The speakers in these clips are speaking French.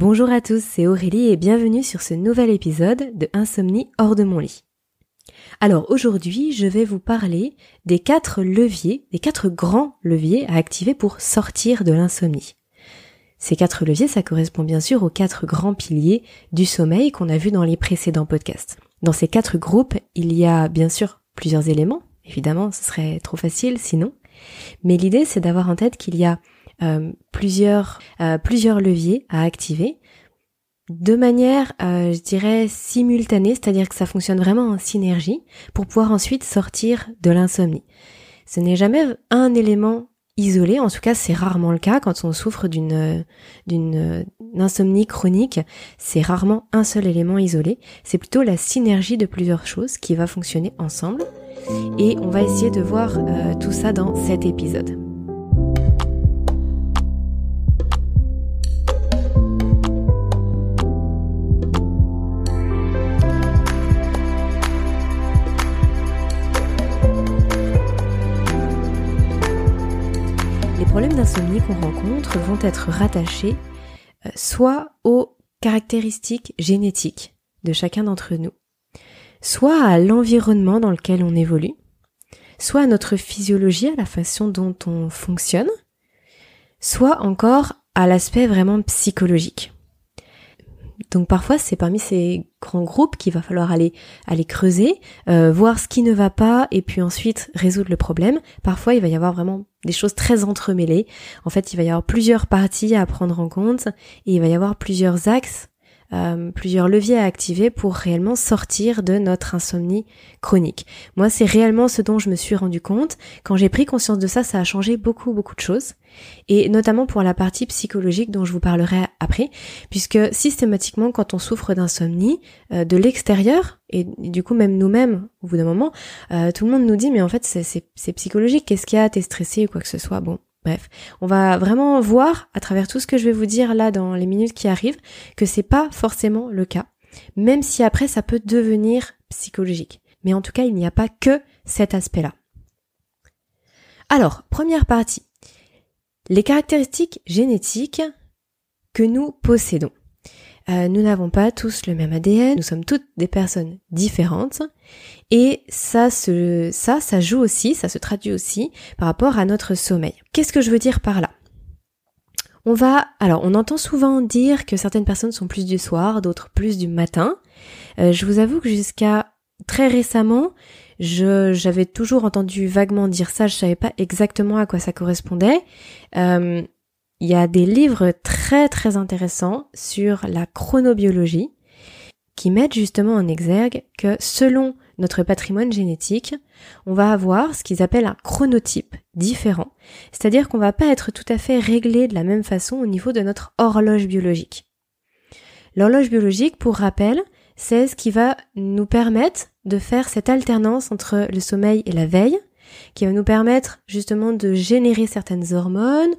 Bonjour à tous, c'est Aurélie et bienvenue sur ce nouvel épisode de Insomnie hors de mon lit. Alors aujourd'hui, je vais vous parler des quatre leviers, des quatre grands leviers à activer pour sortir de l'insomnie. Ces quatre leviers, ça correspond bien sûr aux quatre grands piliers du sommeil qu'on a vu dans les précédents podcasts. Dans ces quatre groupes, il y a bien sûr plusieurs éléments, évidemment ce serait trop facile sinon, mais l'idée c'est d'avoir en tête qu'il y a euh, plusieurs, euh, plusieurs leviers à activer de manière, euh, je dirais, simultanée, c'est-à-dire que ça fonctionne vraiment en synergie pour pouvoir ensuite sortir de l'insomnie. Ce n'est jamais un élément isolé, en tout cas c'est rarement le cas quand on souffre d'une d'une insomnie chronique, c'est rarement un seul élément isolé, c'est plutôt la synergie de plusieurs choses qui va fonctionner ensemble et on va essayer de voir tout ça dans cet épisode. Problèmes d'insomnie qu'on rencontre vont être rattachés euh, soit aux caractéristiques génétiques de chacun d'entre nous, soit à l'environnement dans lequel on évolue, soit à notre physiologie, à la façon dont on fonctionne, soit encore à l'aspect vraiment psychologique. Donc parfois c'est parmi ces grands groupes qu'il va falloir aller aller creuser, euh, voir ce qui ne va pas et puis ensuite résoudre le problème. Parfois il va y avoir vraiment des choses très entremêlées. En fait il va y avoir plusieurs parties à prendre en compte et il va y avoir plusieurs axes euh, plusieurs leviers à activer pour réellement sortir de notre insomnie chronique. Moi, c'est réellement ce dont je me suis rendu compte. Quand j'ai pris conscience de ça, ça a changé beaucoup, beaucoup de choses. Et notamment pour la partie psychologique dont je vous parlerai après, puisque systématiquement, quand on souffre d'insomnie, euh, de l'extérieur, et, du coup même nous-mêmes, au bout d'un moment, euh, tout le monde nous dit, mais en fait, c'est psychologique, qu'est-ce qu'il y a, t'es stressé ou quoi que ce soit? Bon, Bref, on va vraiment voir à travers tout ce que je vais vous dire là dans les minutes qui arrivent que c'est pas forcément le cas. Même si après ça peut devenir psychologique. Mais en tout cas, il n'y a pas que cet aspect-là. Alors, première partie. Les caractéristiques génétiques que nous possédons. Euh, nous n'avons pas tous le même ADN, nous sommes toutes des personnes différentes et ça se, ça, ça joue aussi, ça se traduit aussi par rapport à notre sommeil. Qu'est-ce que je veux dire par là? On va, alors on entend souvent dire que certaines personnes sont plus du soir, d'autres plus du matin. Euh, je vous avoue que jusqu'à très récemment, j'avais toujours entendu vaguement dire ça, je savais pas exactement à quoi ça correspondait. Euh, il y a des livres très très intéressants sur la chronobiologie qui mettent justement en exergue que selon notre patrimoine génétique, on va avoir ce qu'ils appellent un chronotype différent, c'est-à-dire qu'on va pas être tout à fait réglé de la même façon au niveau de notre horloge biologique. L'horloge biologique, pour rappel, c'est ce qui va nous permettre de faire cette alternance entre le sommeil et la veille, qui va nous permettre justement de générer certaines hormones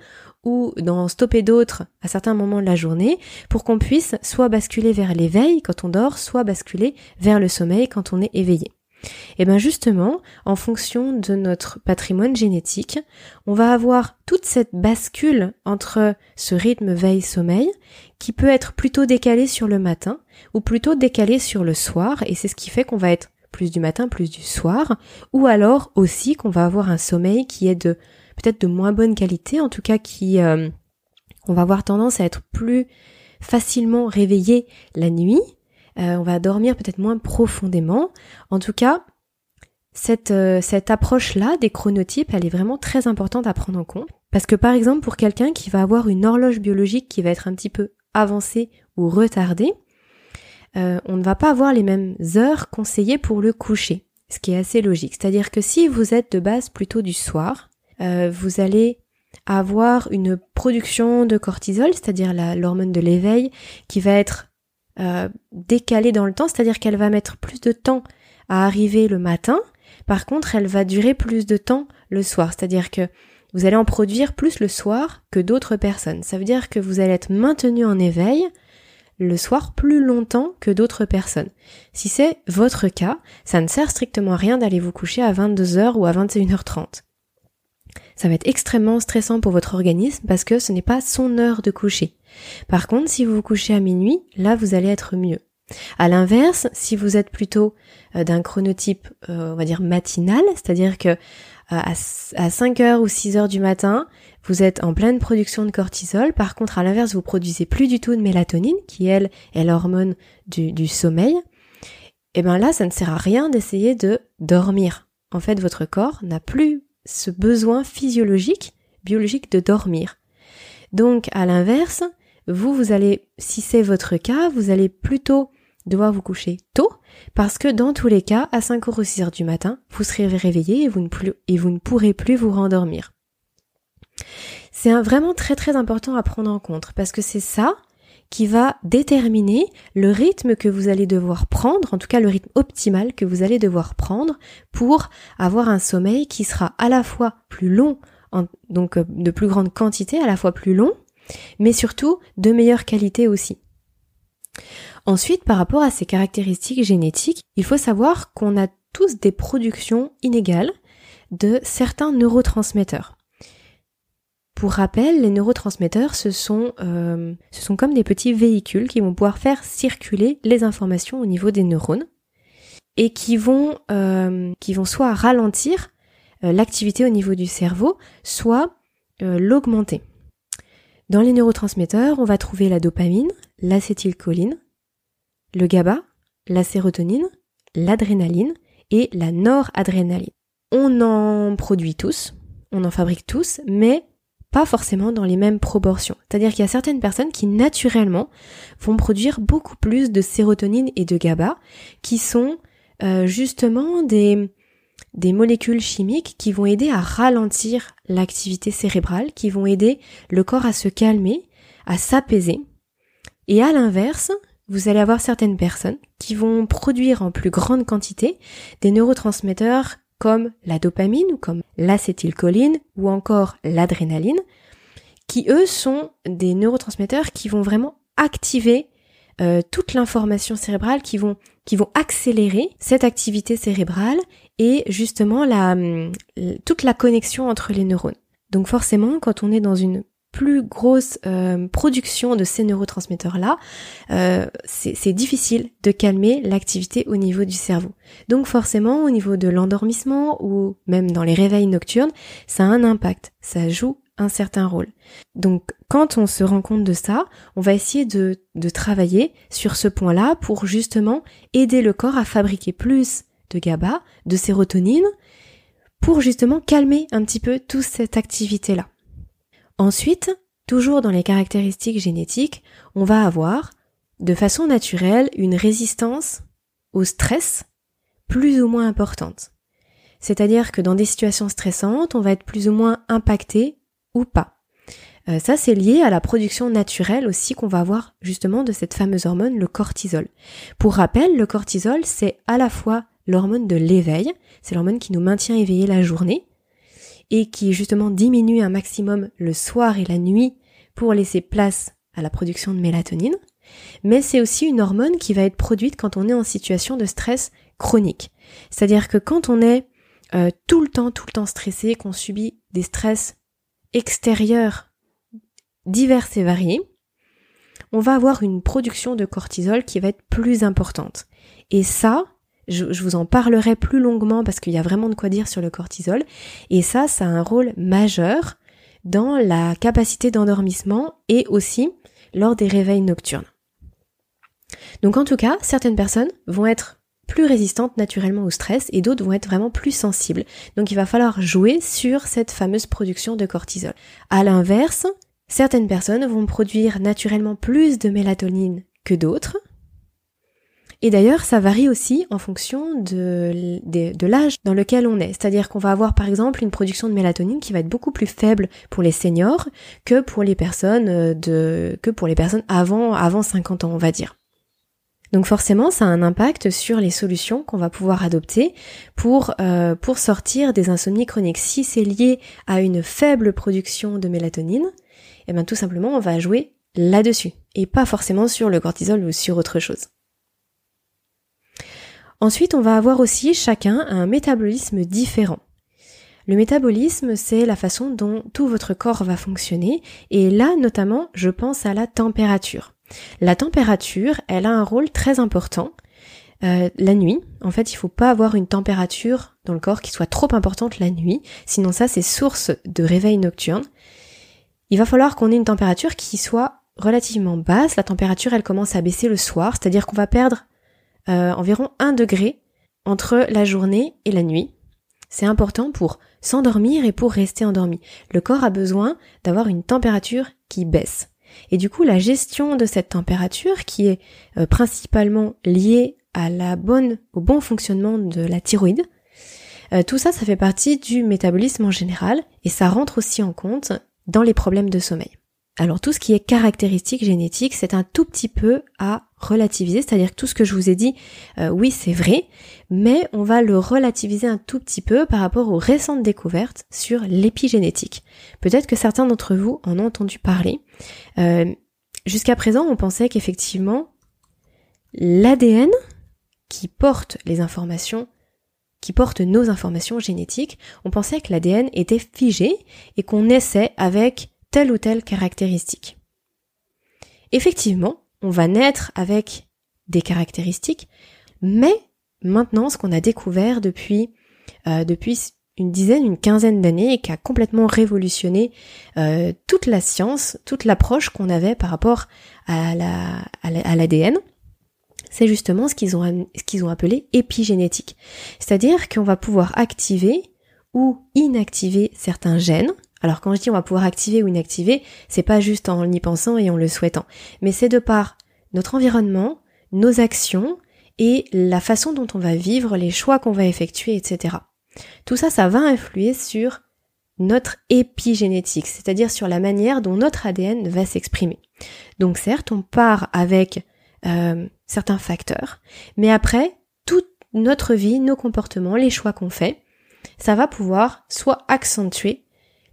ou d'en stopper d'autres à certains moments de la journée pour qu'on puisse soit basculer vers l'éveil quand on dort, soit basculer vers le sommeil quand on est éveillé. Et bien justement, en fonction de notre patrimoine génétique, on va avoir toute cette bascule entre ce rythme veille-sommeil qui peut être plutôt décalé sur le matin ou plutôt décalé sur le soir et c'est ce qui fait qu'on va être plus du matin, plus du soir, ou alors aussi qu'on va avoir un sommeil qui est de peut-être de moins bonne qualité, en tout cas qui euh, on va avoir tendance à être plus facilement réveillé la nuit. Euh, on va dormir peut-être moins profondément. En tout cas, cette, euh, cette approche-là des chronotypes, elle est vraiment très importante à prendre en compte. Parce que par exemple, pour quelqu'un qui va avoir une horloge biologique qui va être un petit peu avancée ou retardée, on ne va pas avoir les mêmes heures conseillées pour le coucher, ce qui est assez logique. C'est-à-dire que si vous êtes de base plutôt du soir, euh, vous allez avoir une production de cortisol, c'est-à-dire l'hormone de l'éveil, qui va être euh, décalée dans le temps, c'est-à-dire qu'elle va mettre plus de temps à arriver le matin. Par contre, elle va durer plus de temps le soir, c'est-à-dire que vous allez en produire plus le soir que d'autres personnes. Ça veut dire que vous allez être maintenu en éveil le soir plus longtemps que d'autres personnes. Si c'est votre cas, ça ne sert strictement à rien d'aller vous coucher à 22h ou à 21h30 ça va être extrêmement stressant pour votre organisme parce que ce n'est pas son heure de coucher. Par contre, si vous vous couchez à minuit, là, vous allez être mieux. À l'inverse, si vous êtes plutôt euh, d'un chronotype, euh, on va dire matinal, c'est-à-dire que à 5 heures ou 6 heures du matin, vous êtes en pleine production de cortisol. Par contre, à l'inverse, vous produisez plus du tout de mélatonine, qui elle est l'hormone du, du sommeil. Et eh bien là, ça ne sert à rien d'essayer de dormir. En fait, votre corps n'a plus ce besoin physiologique, biologique de dormir. Donc, à l'inverse, vous, vous allez, si c'est votre cas, vous allez plutôt devoir vous coucher tôt, parce que dans tous les cas, à 5 h ou 6 heures du matin, vous serez réveillé et vous ne, et vous ne pourrez plus vous rendormir. C'est vraiment très très important à prendre en compte, parce que c'est ça qui va déterminer le rythme que vous allez devoir prendre, en tout cas le rythme optimal que vous allez devoir prendre pour avoir un sommeil qui sera à la fois plus long, donc euh, de plus grande quantité, à la fois plus long, mais surtout de meilleure qualité aussi. Ensuite, par rapport à ces caractéristiques génétiques, il faut savoir qu'on a tous des productions inégales de certains neurotransmetteurs. Pour rappel, les neurotransmetteurs, ce sont, euh, ce sont comme des petits véhicules qui vont pouvoir faire circuler les informations au niveau des neurones et qui vont, euh, qui vont soit ralentir euh, l'activité au niveau du cerveau, soit l'augmenter. Dans les neurotransmetteurs, on va trouver la dopamine, l'acétylcholine, le GABA, la sérotonine, l'adrénaline et la noradrénaline. On en produit tous, on en fabrique tous, mais pas forcément dans les mêmes proportions. C'est-à-dire qu'il y a certaines personnes qui naturellement vont produire beaucoup plus de sérotonine et de GABA, qui sont euh, justement des, des molécules chimiques qui vont aider à ralentir l'activité cérébrale, qui vont aider le corps à se calmer, à s'apaiser. Et à l'inverse, vous allez avoir certaines personnes qui vont produire en plus grande quantité des neurotransmetteurs comme la dopamine ou comme l'acétylcholine ou encore l'adrénaline, qui eux sont des neurotransmetteurs qui vont vraiment activer euh, toute l'information cérébrale, qui vont qui vont accélérer cette activité cérébrale et justement la toute la connexion entre les neurones. Donc forcément, quand on est dans une plus grosse euh, production de ces neurotransmetteurs-là, euh, c'est difficile de calmer l'activité au niveau du cerveau. Donc forcément, au niveau de l'endormissement ou même dans les réveils nocturnes, ça a un impact, ça joue un certain rôle. Donc quand on se rend compte de ça, on va essayer de, de travailler sur ce point-là pour justement aider le corps à fabriquer plus de GABA, de sérotonine, pour justement calmer un petit peu toute cette activité-là. Ensuite, toujours dans les caractéristiques génétiques, on va avoir, de façon naturelle, une résistance au stress plus ou moins importante. C'est-à-dire que dans des situations stressantes, on va être plus ou moins impacté ou pas. Euh, ça, c'est lié à la production naturelle aussi qu'on va avoir justement de cette fameuse hormone, le cortisol. Pour rappel, le cortisol, c'est à la fois l'hormone de l'éveil, c'est l'hormone qui nous maintient éveillés la journée, et qui justement diminue un maximum le soir et la nuit pour laisser place à la production de mélatonine, mais c'est aussi une hormone qui va être produite quand on est en situation de stress chronique. C'est-à-dire que quand on est euh, tout le temps, tout le temps stressé, qu'on subit des stress extérieurs divers et variés, on va avoir une production de cortisol qui va être plus importante. Et ça, je, vous en parlerai plus longuement parce qu'il y a vraiment de quoi dire sur le cortisol. Et ça, ça a un rôle majeur dans la capacité d'endormissement et aussi lors des réveils nocturnes. Donc en tout cas, certaines personnes vont être plus résistantes naturellement au stress et d'autres vont être vraiment plus sensibles. Donc il va falloir jouer sur cette fameuse production de cortisol. À l'inverse, certaines personnes vont produire naturellement plus de mélatonine que d'autres, et d'ailleurs, ça varie aussi en fonction de, l'âge dans lequel on est. C'est-à-dire qu'on va avoir par exemple une production de mélatonine qui va être beaucoup plus faible pour les seniors que pour les personnes euh, de que pour les personnes avant avant 50 ans, on va dire. Donc forcément, ça a un impact sur les solutions qu'on va pouvoir adopter pour euh, pour sortir des insomnies chroniques. Si c'est lié à une faible production de mélatonine, eh bien tout simplement on va jouer là-dessus et pas forcément sur le cortisol ou sur autre chose. Ensuite, on va avoir aussi chacun un métabolisme différent. Le métabolisme, c'est la façon dont tout votre corps va fonctionner, et là notamment, je pense à la température. La température, elle a un rôle très important. Euh, la nuit, en fait, il faut pas avoir une température dans le corps qui soit trop importante la nuit, sinon ça c'est source de réveil nocturne. Il va falloir qu'on ait une température qui soit relativement basse. La température, elle commence à baisser le soir, c'est-à-dire qu'on va perdre euh, environ 1 degré entre la journée et la nuit. C'est important pour s'endormir et pour rester endormi. Le corps a besoin d'avoir une température qui baisse. Et du coup, la gestion de cette température, qui est euh, principalement liée à la bonne, au bon fonctionnement de la thyroïde, euh, tout ça, ça fait partie du métabolisme en général, et ça rentre aussi en compte dans les problèmes de sommeil. Alors tout ce qui est caractéristique génétique, c'est un tout petit peu à relativiser, c'est-à-dire que tout ce que je vous ai dit, euh, oui c'est vrai, mais on va le relativiser un tout petit peu par rapport aux récentes découvertes sur l'épigénétique. Peut-être que certains d'entre vous en ont entendu parler. Euh, jusqu'à présent, on pensait qu'effectivement, l'ADN qui porte les informations qui porte nos informations génétiques, on pensait que l'ADN était figé et qu'on naissait avec telle ou telle caractéristique. Effectivement, on va naître avec des caractéristiques, mais maintenant, ce qu'on a découvert depuis, euh, depuis une dizaine, une quinzaine d'années et qui a complètement révolutionné euh, toute la science, toute l'approche qu'on avait par rapport à la, à l'ADN, c'est justement ce qu'ils ont, ce qu'ils ont appelé épigénétique. C'est-à-dire qu'on va pouvoir activer ou inactiver certains gènes alors quand je dis on va pouvoir activer ou inactiver, c'est pas juste en y pensant et en le souhaitant, mais c'est de par notre environnement, nos actions et la façon dont on va vivre, les choix qu'on va effectuer, etc. Tout ça, ça va influer sur notre épigénétique, c'est-à-dire sur la manière dont notre ADN va s'exprimer. Donc certes, on part avec euh, certains facteurs, mais après, toute notre vie, nos comportements, les choix qu'on fait, ça va pouvoir soit accentuer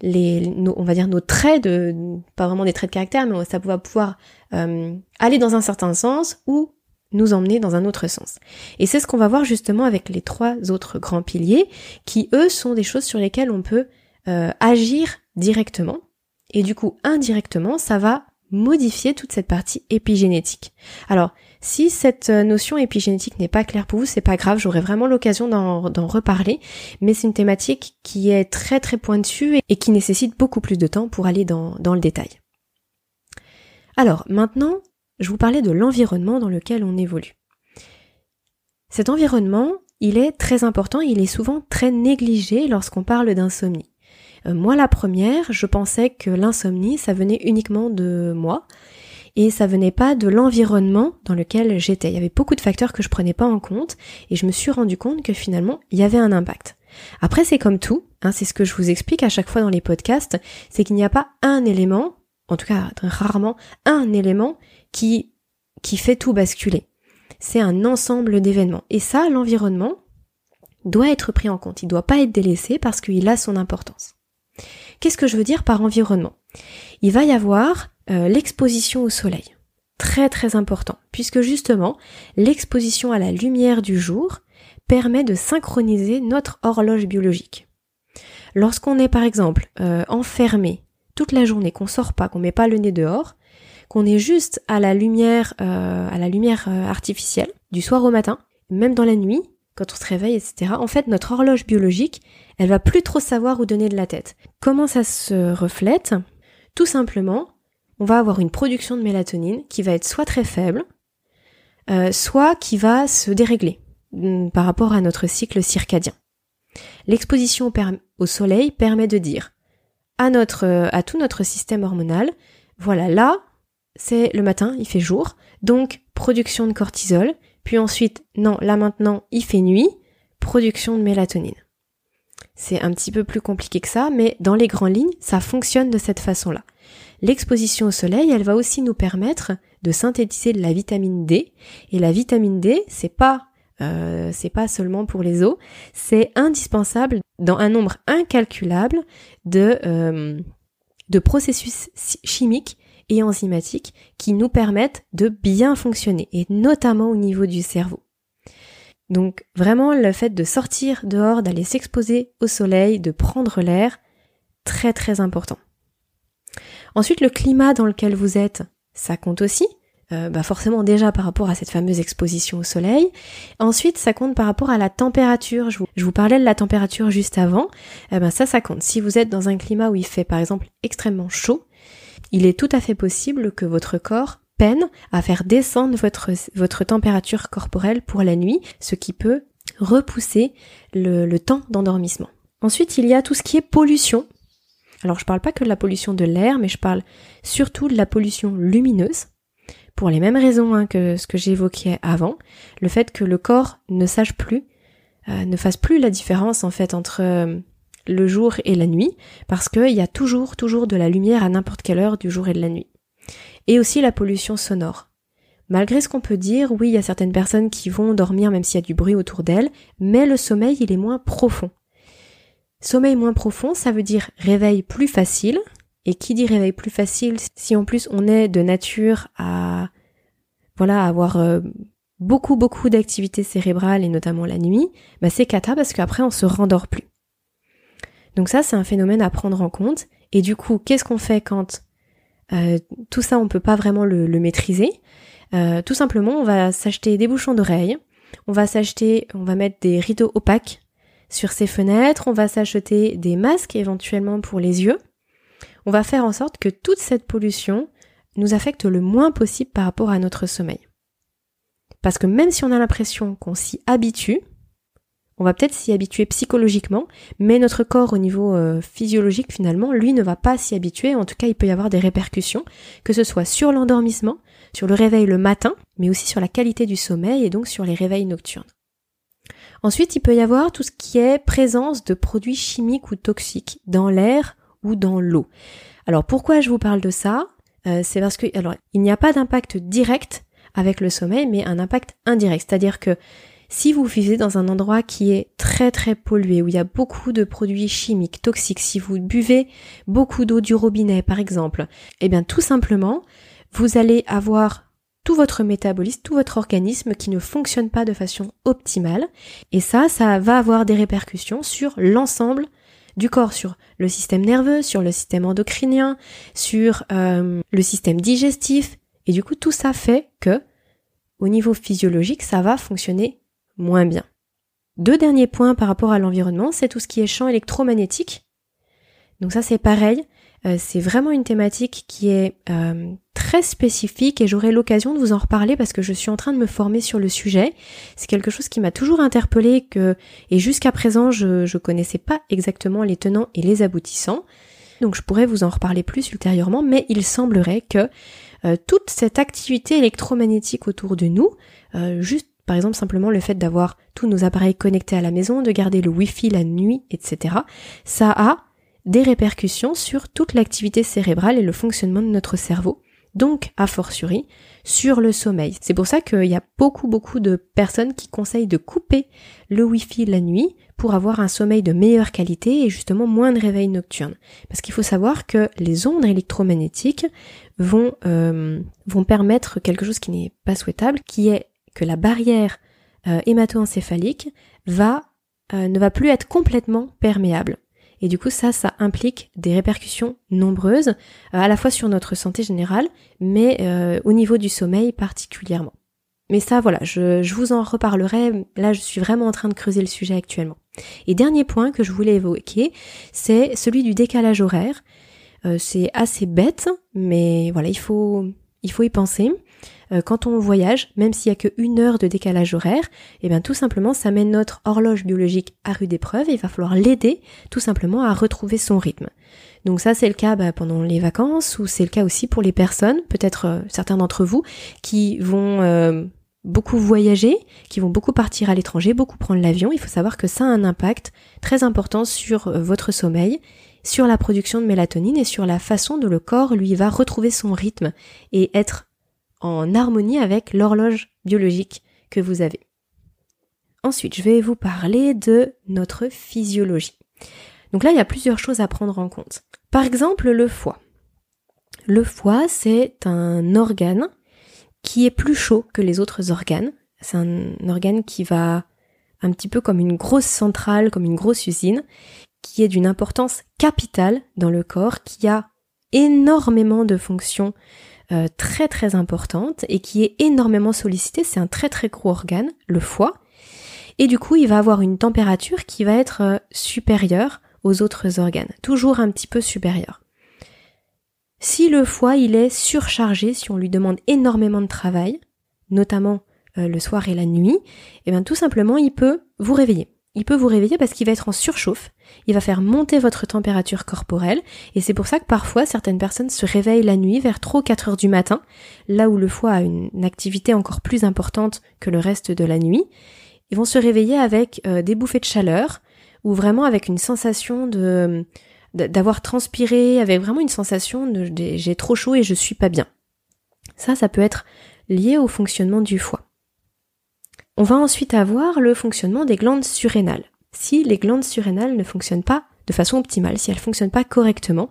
les, on va dire nos traits de, pas vraiment des traits de caractère, mais ça va pouvoir euh, aller dans un certain sens ou nous emmener dans un autre sens. Et c'est ce qu'on va voir justement avec les trois autres grands piliers, qui eux sont des choses sur lesquelles on peut euh, agir directement. Et du coup, indirectement, ça va modifier toute cette partie épigénétique. Alors, si cette euh, notion épigénétique n'est pas claire pour vous, c'est pas grave, j'aurai vraiment l'occasion d'en reparler, mais c'est une thématique qui est très très pointue et qui nécessite beaucoup plus de temps pour aller dans, le détail. Alors, maintenant, je vous parlais de l'environnement dans lequel on évolue. Cet environnement, il est très important, il est souvent très négligé lorsqu'on parle d'insomnie. Euh, moi, la première, je pensais que l'insomnie, ça venait uniquement de moi et ça venait pas de l'environnement dans lequel j'étais. Il y avait beaucoup de facteurs que je prenais pas en compte et je me suis rendu compte que finalement, il y avait un impact. Après, c'est comme tout, hein, c'est ce que je vous explique à chaque fois dans les podcasts, c'est qu'il n'y a pas un élément, en tout cas rarement, un élément qui, qui fait tout basculer. C'est un ensemble d'événements. Et ça, l'environnement doit être pris en compte. Il doit pas être délaissé parce qu'il a son importance. Qu'est-ce que je veux dire par environnement? Il va y avoir euh, l'exposition au soleil. Très très important, puisque justement, l'exposition à la lumière du jour permet de synchroniser notre horloge biologique. Lorsqu'on est par exemple euh, enfermé toute la journée, qu'on sort pas, qu'on met pas le nez dehors, qu'on est juste à la lumière, euh, à la lumière artificielle du soir au matin, même dans la nuit, quand on se réveille, etc. En fait, notre horloge biologique, elle va plus trop savoir où donner de la tête. Comment ça se reflète? Tout simplement, on va avoir une production de mélatonine qui va être soit très faible, euh, soit qui va se dérégler mm, par rapport à notre cycle circadien. L'exposition au soleil permet de dire à à tout notre système hormonal, voilà là, c'est le matin, il fait jour, donc production de cortisol, puis ensuite, non, là maintenant, il fait nuit, production de mélatonine. C'est un petit peu plus compliqué que ça, mais dans les grandes lignes, ça fonctionne de cette façon-là. L'exposition au soleil, elle va aussi nous permettre de synthétiser de la vitamine D. Et la vitamine D, c'est pas euh, c'est pas seulement pour les os, c'est indispensable dans un nombre incalculable de euh, de processus chimiques et enzymatiques qui nous permettent de bien fonctionner, et notamment au niveau du cerveau. Donc vraiment le fait de sortir dehors, d'aller s'exposer au soleil, de prendre l'air, très très important. Ensuite le climat dans lequel vous êtes, ça compte aussi. Euh, bah forcément déjà par rapport à cette fameuse exposition au soleil. Ensuite, ça compte par rapport à la température. Je vous, parlais de la température juste avant. Eh ben ça, ça compte. Si vous êtes dans un climat où il fait par exemple extrêmement chaud, il est tout à fait possible que votre corps peine à faire descendre votre, votre température corporelle pour la nuit, ce qui peut repousser le, le temps d'endormissement. Ensuite, il y a tout ce qui est pollution. Alors, je parle pas que de la pollution de l'air, mais je parle surtout de la pollution lumineuse pour les mêmes raisons hein, que ce que j'évoquais avant, le fait que le corps ne sache plus, euh, ne fasse plus la différence en fait entre euh, le jour et la nuit, parce qu'il y a toujours, toujours de la lumière à n'importe quelle heure du jour et de la nuit. Et aussi la pollution sonore. Malgré ce qu'on peut dire, oui, il y a certaines personnes qui vont dormir même s'il y a du bruit autour d'elles, mais le sommeil, il est moins profond. Sommeil moins profond, ça veut dire réveil plus facile, et qui dit réveil plus facile, si en plus on est de nature à voilà avoir euh, beaucoup beaucoup d'activités cérébrales et notamment la nuit, bah c'est cata parce qu'après on se rendort plus. Donc ça c'est un phénomène à prendre en compte. Et du coup, qu'est-ce qu'on fait quand euh, tout ça on peut pas vraiment le, maîtriser? Euh, Tout simplement, on va s'acheter des bouchons d'oreilles, on va s'acheter, on va mettre des rideaux opaques sur ses fenêtres, on va s'acheter des masques éventuellement pour les yeux on va faire en sorte que toute cette pollution nous affecte le moins possible par rapport à notre sommeil. Parce que même si on a l'impression qu'on s'y habitue, on va peut-être s'y habituer psychologiquement, mais notre corps au niveau euh, physiologique finalement, lui ne va pas s'y habituer, en tout cas il peut y avoir des répercussions, que ce soit sur l'endormissement, sur le réveil le matin, mais aussi sur la qualité du sommeil et donc sur les réveils nocturnes. Ensuite, il peut y avoir tout ce qui est présence de produits chimiques ou toxiques dans l'air ou dans l'eau. Alors pourquoi je vous parle de ça? Euh, C'est parce que alors il n'y a pas d'impact direct avec le sommeil, mais un impact indirect. C'est-à-dire que si vous vivez dans un endroit qui est très très pollué, où il y a beaucoup de produits chimiques toxiques, si vous buvez beaucoup d'eau du robinet par exemple, eh bien tout simplement, vous allez avoir tout votre métabolisme, tout votre organisme qui ne fonctionne pas de façon optimale. Et ça, ça va avoir des répercussions sur l'ensemble du corps, sur le système nerveux, sur le système endocrinien, sur euh, le système digestif. Et du coup, tout ça fait que, au niveau physiologique, ça va fonctionner moins bien. Deux derniers points par rapport à l'environnement, c'est tout ce qui est champ électromagnétique. Donc ça, c'est pareil. Euh, c'est vraiment une thématique qui est euh, très spécifique et j'aurai l'occasion de vous en reparler parce que je suis en train de me former sur le sujet. C'est quelque chose qui m'a toujours interpellé que et jusqu'à présent je je connaissais pas exactement les tenants et les aboutissants. Donc je pourrais vous en reparler plus ultérieurement, mais il semblerait que euh, toute cette activité électromagnétique autour de nous, juste par exemple simplement le fait d'avoir tous nos appareils connectés à la maison, de garder le wifi la nuit, etc. Ça a des répercussions sur toute l'activité cérébrale et le fonctionnement de notre cerveau, donc a fortiori sur le sommeil. C'est pour ça qu'il y a beaucoup beaucoup de personnes qui conseillent de couper le Wi-Fi la nuit pour avoir un sommeil de meilleure qualité et justement moins de réveil nocturne. Parce qu'il faut savoir que les ondes électromagnétiques vont, euh, vont permettre quelque chose qui n'est pas souhaitable, qui est que la barrière euh, hémato-encéphalique va, euh, ne va plus être complètement perméable. Et du coup, ça, ça implique des répercussions nombreuses, euh, à la fois sur notre santé générale, mais euh, au niveau du sommeil particulièrement. Mais ça, voilà, je, je, vous en reparlerai. Là, je suis vraiment en train de creuser le sujet actuellement. Et dernier point que je voulais évoquer, c'est celui du décalage horaire. Euh, c'est assez bête, mais voilà, il faut, il faut y penser. Euh, quand on voyage, même s'il y a qu'une heure de décalage horaire, et eh bien tout simplement ça met notre horloge biologique à rude épreuve et il va falloir l'aider tout simplement à retrouver son rythme. Donc ça c'est le cas bah, pendant les vacances ou c'est le cas aussi pour les personnes, peut-être euh, certains d'entre vous, qui vont euh, beaucoup voyager, qui vont beaucoup partir à l'étranger, beaucoup prendre l'avion. Il faut savoir que ça a un impact très important sur votre sommeil sur la production de mélatonine et sur la façon dont le corps lui va retrouver son rythme et être en harmonie avec l'horloge biologique que vous avez. Ensuite, je vais vous parler de notre physiologie. Donc là, il y a plusieurs choses à prendre en compte. Par exemple, le foie. Le foie, c'est un organe qui est plus chaud que les autres organes. C'est un organe qui va un petit peu comme une grosse centrale, comme une grosse usine, qui est d'une importance capitale dans le corps, qui a énormément de fonctions euh, très très importantes et qui est énormément sollicité. C'est un très très gros organe, le foie. Et du coup, il va avoir une température qui va être euh, supérieure aux autres organes, toujours un petit peu supérieure. Si le foie il est surchargé, si on lui demande énormément de travail, notamment euh, le soir et la nuit, et eh bien tout simplement il peut vous réveiller. Il peut vous réveiller parce qu'il va être en surchauffe, il va faire monter votre température corporelle, et c'est pour ça que parfois certaines personnes se réveillent la nuit vers trop 4 heures du matin, là où le foie a une, activité encore plus importante que le reste de la nuit. Ils vont se réveiller avec euh, des bouffées de chaleur, ou vraiment avec une sensation de d'avoir transpiré, avec vraiment une sensation de j'ai trop chaud et je suis pas bien. Ça, ça peut être lié au fonctionnement du foie. On va ensuite avoir le fonctionnement des glandes surrénales. Si les glandes surrénales ne fonctionnent pas de façon optimale, si elles ne fonctionnent pas correctement,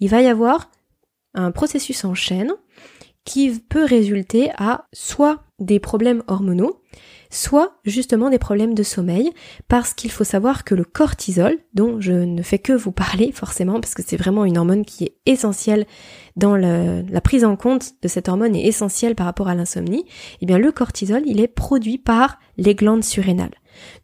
il va y avoir un processus en chaîne qui peut résulter à soit des problèmes hormonaux, soit justement des problèmes de sommeil, parce qu'il faut savoir que le cortisol, dont je ne fais que vous parler forcément, parce que c'est vraiment une hormone qui est essentielle dans la prise en compte de cette hormone est essentielle par rapport à l'insomnie, eh bien le cortisol, il est produit par les glandes surrénales.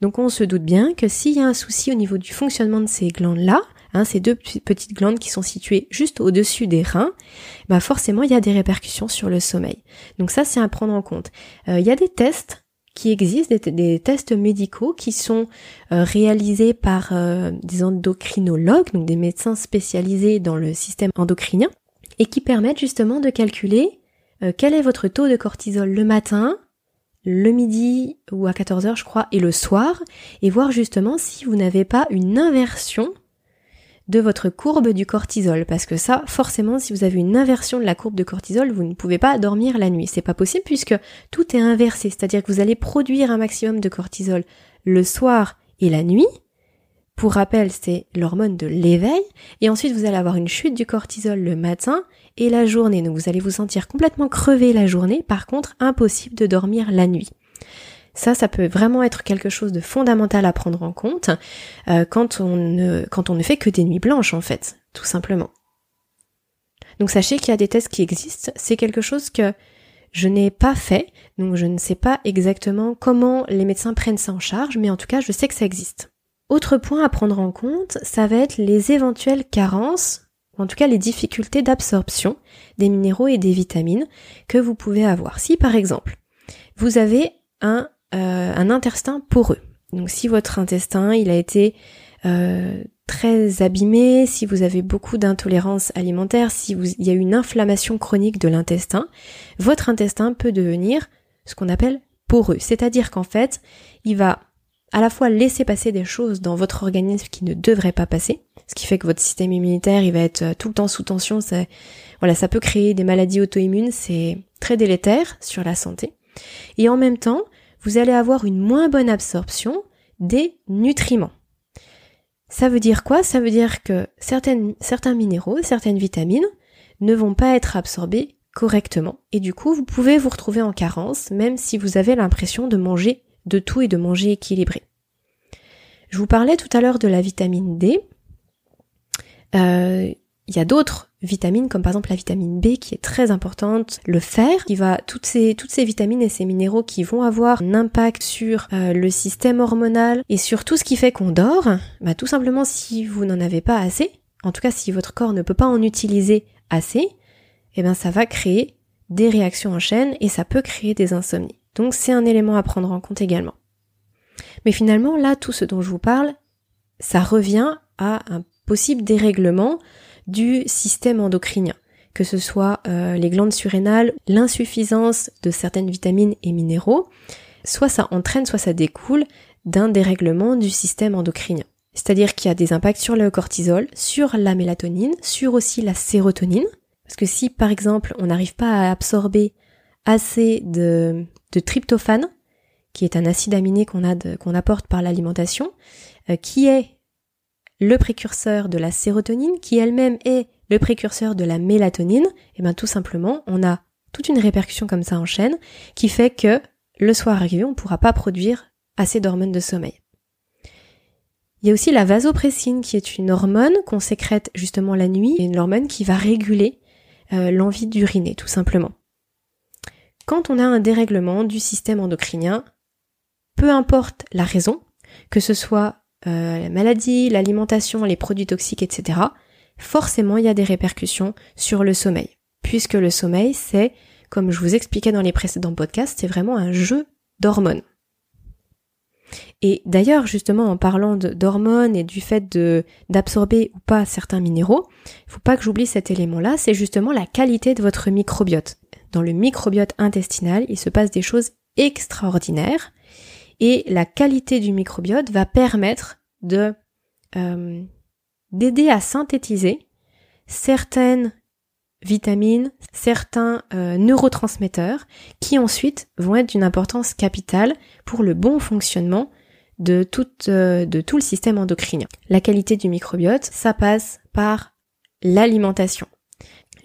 Donc on se doute bien que s'il y a un souci au niveau du fonctionnement de ces glandes-là, hein, ces deux petites glandes qui sont situées juste au-dessus des reins, bah forcément il y a des répercussions sur le sommeil. Donc ça c'est à prendre en compte. Euh, il y a des tests qui existent, des, tests médicaux qui sont euh, réalisés par euh, des endocrinologues, donc des médecins spécialisés dans le système endocrinien, et qui permettent justement de calculer quel est votre taux de cortisol le matin, le midi ou à 14h je crois, et le soir, et voir justement si vous n'avez pas une inversion de votre courbe du cortisol. Parce que ça forcément si vous avez une inversion de la courbe de cortisol vous ne pouvez pas dormir la nuit. C'est pas possible puisque tout est inversé. C'est-à-dire que vous allez produire un maximum de cortisol le soir et la nuit. Pour rappel c'est l'hormone de l'éveil. Et ensuite vous allez avoir une chute du cortisol le matin et la journée. Donc vous allez vous sentir complètement crevé la journée. Par contre impossible de dormir la nuit ça, ça peut vraiment être quelque chose de fondamental à prendre en compte euh, quand, on ne, quand on ne fait que des nuits blanches, en fait, tout simplement. Donc sachez qu'il y a des tests qui existent. C'est quelque chose que je n'ai pas fait, donc je ne sais pas exactement comment les médecins prennent ça en charge, mais en tout cas, je sais que ça existe. Autre point à prendre en compte, ça va être les éventuelles carences, ou en tout cas les difficultés d'absorption des minéraux et des vitamines que vous pouvez avoir. Si par exemple, vous avez un un intestin poreux. Donc si votre intestin il a été euh, très abîmé, si vous avez beaucoup d'intolérance alimentaire, si il y a une inflammation chronique de l'intestin, votre intestin peut devenir ce qu'on appelle poreux. C'est-à-dire qu'en fait, il va à la fois laisser passer des choses dans votre organisme qui ne devraient pas passer, ce qui fait que votre système immunitaire il va être euh, tout le temps sous tension, voilà, ça peut créer des maladies auto-immunes, c'est très délétère sur la santé. Et en même temps, vous allez avoir une moins bonne absorption des nutriments. Ça veut dire quoi? Ça veut dire que certains minéraux, certaines vitamines ne vont pas être absorbés correctement. Et du coup, vous pouvez vous retrouver en carence, même si vous avez l'impression de manger de tout et de manger équilibré. Je vous parlais tout à l'heure de la vitamine D. Euh, il y a d'autres vitamines comme par exemple la vitamine B qui est très importante, le fer qui va toutes ces vitamines et ces minéraux qui vont avoir un impact sur euh, le système hormonal et sur tout ce qui fait qu'on dort, bah tout simplement si vous n'en avez pas assez, en tout cas si votre corps ne peut pas en utiliser assez, eh ben ça va créer des réactions en chaîne et ça peut créer des insomnies. Donc c'est un élément à prendre en compte également. Mais finalement là tout ce dont je vous parle, ça revient à un possible dérèglement du système endocrinien, que ce soit euh, les glandes surrénales, l'insuffisance de certaines vitamines et minéraux, soit ça entraîne, soit ça découle d'un dérèglement du système endocrinien. C'est-à-dire qu'il y a des impacts sur le cortisol, sur la mélatonine, sur aussi la sérotonine. Parce que si par exemple on n'arrive pas à absorber assez de, tryptophane, qui est un acide aminé qu'on apporte par l'alimentation, euh, qui est le précurseur de la sérotonine, qui elle-même est le précurseur de la mélatonine, et bien tout simplement, on a toute une répercussion comme ça en chaîne, qui fait que le soir arrivé, on ne pourra pas produire assez d'hormones de sommeil. Il y a aussi la vasopressine qui est une hormone qu'on sécrète justement la nuit et une hormone qui va réguler euh, l'envie d'uriner tout simplement. Quand on a un dérèglement du système endocrinien, peu importe la raison, que ce soit euh, la maladie, l'alimentation, les produits toxiques, etc., forcément il y a des répercussions sur le sommeil. Puisque le sommeil, c'est, comme je vous expliquais dans les précédents podcasts, c'est vraiment un jeu d'hormones. Et d'ailleurs, justement, en parlant d'hormones et du fait d'absorber ou pas certains minéraux, il faut pas que j'oublie cet élément-là, c'est justement la qualité de votre microbiote. Dans le microbiote intestinal, il se passe des choses extraordinaires et la qualité du microbiote va permettre de euh, d'aider à synthétiser certaines vitamines, certains euh, neurotransmetteurs qui ensuite vont être d'une importance capitale pour le bon fonctionnement de tout, euh, de tout le système endocrinien. La qualité du microbiote, ça passe par l'alimentation.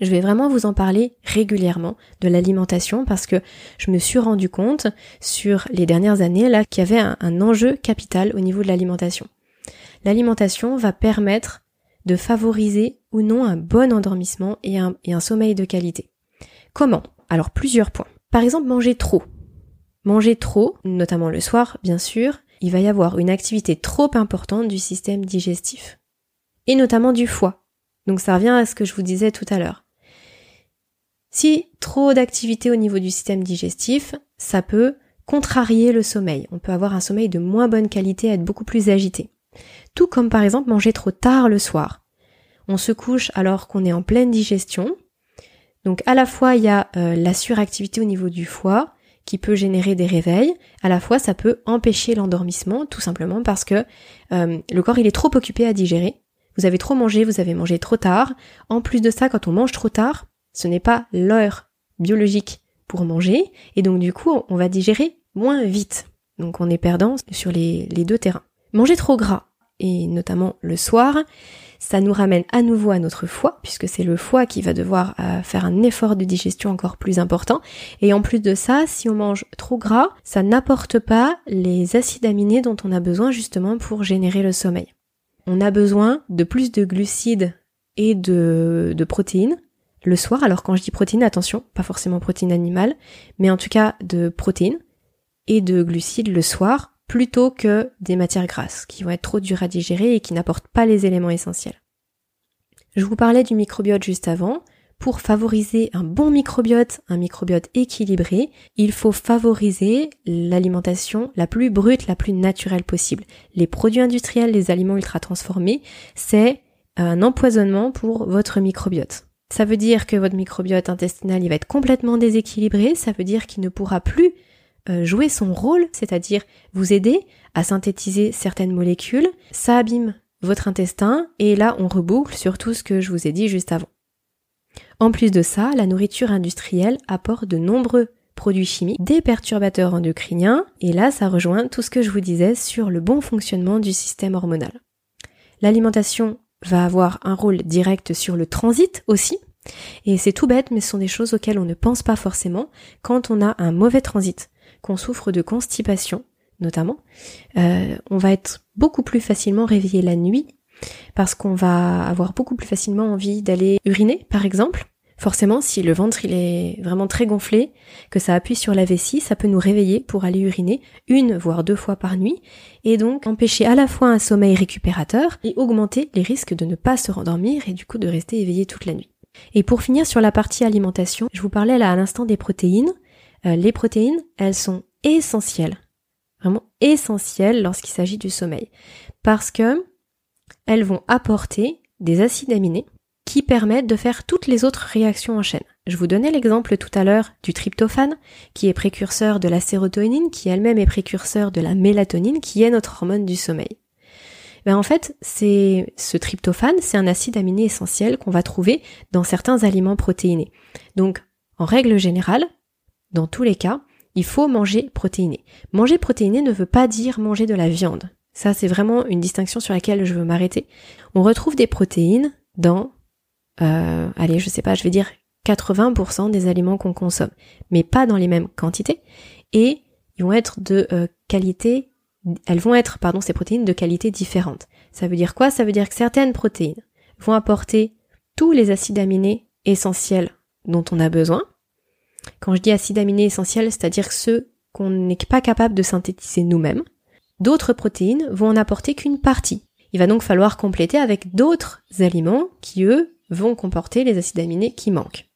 Je vais vraiment vous en parler régulièrement de l'alimentation parce que je me suis rendu compte sur les dernières années là qu'il y avait un, enjeu capital au niveau de l'alimentation. L'alimentation va permettre de favoriser ou non un bon endormissement et un sommeil de qualité. Comment? Alors plusieurs points. Par exemple, manger trop. Manger trop, notamment le soir, bien sûr, il va y avoir une activité trop importante du système digestif. Et notamment du foie. Donc ça revient à ce que je vous disais tout à l'heure. Si trop d'activité au niveau du système digestif, ça peut contrarier le sommeil. On peut avoir un sommeil de moins bonne qualité, être beaucoup plus agité. Tout comme par exemple manger trop tard le soir. On se couche alors qu'on est en pleine digestion. Donc à la fois il y a euh, la suractivité au niveau du foie qui peut générer des réveils, à la fois ça peut empêcher l'endormissement tout simplement parce que euh, le corps il est trop occupé à digérer. Vous avez trop mangé, vous avez mangé trop tard. En plus de ça, quand on mange trop tard, ce n'est pas l'heure biologique pour manger et donc du coup on va digérer moins vite. Donc on est perdant sur les deux terrains. Manger trop gras, et notamment le soir, ça nous ramène à nouveau à notre foie, puisque c'est le foie qui va devoir euh, faire un effort de digestion encore plus important. Et en plus de ça, si on mange trop gras, ça n'apporte pas les acides aminés dont on a besoin justement pour générer le sommeil. On a besoin de plus de glucides et de, de protéines le soir. Alors quand je dis protéines, attention, pas forcément protéines animales, mais en tout cas de protéines et de glucides le soir plutôt que des matières grasses qui vont être trop dures à digérer et qui n'apportent pas les éléments essentiels. Je vous parlais du microbiote juste avant. Pour favoriser un bon microbiote, un microbiote équilibré, il faut favoriser l'alimentation la plus brute, la plus naturelle possible. Les produits industriels, les aliments ultra transformés, c'est un empoisonnement pour votre microbiote. Ça veut dire que votre microbiote intestinal il va être complètement déséquilibré, ça veut dire qu'il ne pourra plus euh, jouer son rôle, c'est-à-dire vous aider à synthétiser certaines molécules, ça abîme votre intestin et là on reboucle sur tout ce que je vous ai dit juste avant. En plus de ça, la nourriture industrielle apporte de nombreux produits chimiques, des perturbateurs endocriniens, et là ça rejoint tout ce que je vous disais sur le bon fonctionnement du système hormonal. L'alimentation va avoir un rôle direct sur le transit aussi, et c'est tout bête, mais ce sont des choses auxquelles on ne pense pas forcément quand on a un mauvais transit qu'on souffre de constipation notamment, euh, on va être beaucoup plus facilement réveillé la nuit parce qu'on va avoir beaucoup plus facilement envie d'aller uriner par exemple. Forcément, si le ventre il est vraiment très gonflé, que ça appuie sur la vessie, ça peut nous réveiller pour aller uriner une voire deux fois par nuit et donc empêcher à la fois un sommeil récupérateur et augmenter les risques de ne pas se rendormir et du coup de rester éveillé toute la nuit. Et pour finir sur la partie alimentation, je vous parlais là à l'instant des protéines. Euh, les protéines, elles sont essentielles, vraiment essentielles lorsqu'il s'agit du sommeil, parce que elles vont apporter des acides aminés qui permettent de faire toutes les autres réactions en chaîne. Je vous donnais l'exemple tout à l'heure du tryptophane, qui est précurseur de la sérotonine, qui elle-même est précurseur de la mélatonine, qui est notre hormone du sommeil. Ben en fait, c'est ce tryptophane, c'est un acide aminé essentiel qu'on va trouver dans certains aliments protéinés. Donc, en règle générale, dans tous les cas, il faut manger protéiné. Manger protéiné ne veut pas dire manger de la viande. Ça, c'est vraiment une distinction sur laquelle je veux m'arrêter. On retrouve des protéines dans, euh, allez, je sais pas, je vais dire 80% des aliments qu'on consomme, mais pas dans les mêmes quantités, et ils vont être de euh, qualité elles vont être, pardon, ces protéines de qualité différente. Ça veut dire quoi? Ça veut dire que certaines protéines vont apporter tous les acides aminés essentiels dont on a besoin. Quand je dis acides aminés essentiels, c'est-à-dire ceux qu'on n'est pas capable de synthétiser nous-mêmes. D'autres protéines vont en apporter qu'une partie. Il va donc falloir compléter avec d'autres aliments qui, eux, vont comporter les acides aminés qui manquent.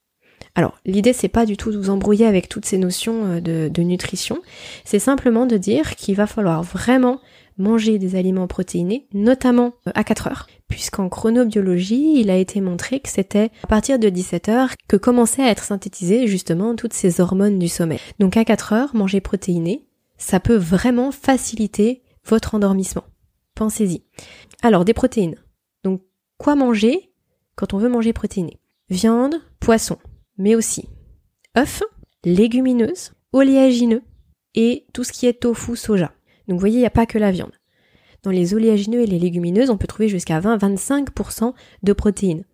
Alors, l'idée, c'est pas du tout de vous embrouiller avec toutes ces notions euh, de, nutrition, c'est simplement de dire qu'il va falloir vraiment manger des aliments protéinés, notamment euh, à 4 heures, puisqu'en chronobiologie, il a été montré que c'était à partir de 17 heures que commençaient à être synthétisées justement toutes ces hormones du sommeil. Donc à 4 heures, manger protéiné, ça peut vraiment faciliter votre endormissement. Pensez-y. Alors, des protéines. Donc, quoi manger quand on veut manger protéiné Viande, poisson, mais aussi œufs, légumineuses, oléagineux et tout ce qui est tofu, soja. Donc vous voyez, il n'y a pas que la viande. Dans les oléagineux et les légumineuses, on peut trouver jusqu'à 20-25% de protéines,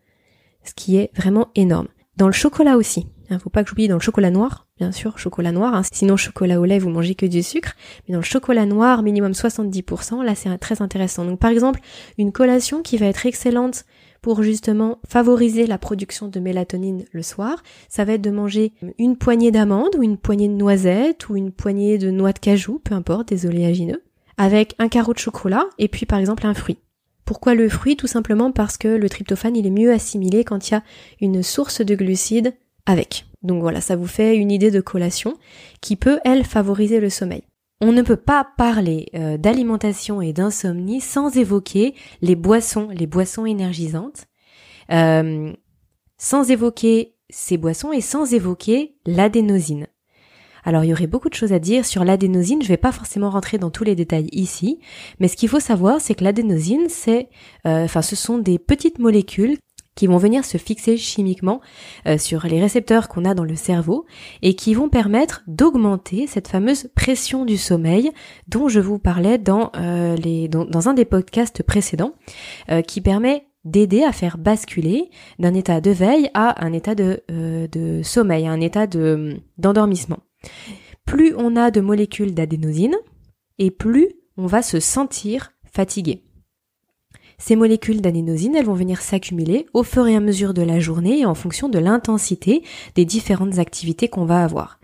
ce qui est vraiment énorme. Dans le chocolat aussi, il hein, ne faut pas que j'oublie dans le chocolat noir, bien sûr, chocolat noir, hein. sinon chocolat au lait, vous mangez que du sucre, mais dans le chocolat noir, minimum 70%, là c'est très intéressant. Donc par exemple, une collation qui va être excellente pour justement favoriser la production de mélatonine le soir, ça va être de manger une poignée d'amandes ou une poignée de noisettes ou une poignée de noix de cajou, peu importe, des oléagineux, avec un carreau de chocolat et puis par exemple un fruit. Pourquoi le fruit? Tout simplement parce que le tryptophane il est mieux assimilé quand il y a une source de glucides avec. Donc voilà, ça vous fait une idée de collation qui peut, elle, favoriser le sommeil. On ne peut pas parler euh, d'alimentation et d'insomnie sans évoquer les boissons, les boissons énergisantes, euh, sans évoquer ces boissons et sans évoquer l'adénosine. Alors il y aurait beaucoup de choses à dire sur l'adénosine, je ne vais pas forcément rentrer dans tous les détails ici, mais ce qu'il faut savoir c'est que l'adénosine c'est euh, enfin ce sont des petites molécules qui vont venir se fixer chimiquement euh, sur les récepteurs qu'on a dans le cerveau et qui vont permettre d'augmenter cette fameuse pression du sommeil dont je vous parlais dans, euh, les, dans, un des podcasts précédents, euh, qui permet d'aider à faire basculer d'un état de veille à un état de, de sommeil, à un état de, d'endormissement. Plus on a de molécules d'adénosine, et plus on va se sentir fatigué. Ces molécules d'adénosine, elles vont venir s'accumuler au fur et à mesure de la journée et en fonction de l'intensité des différentes activités qu'on va avoir.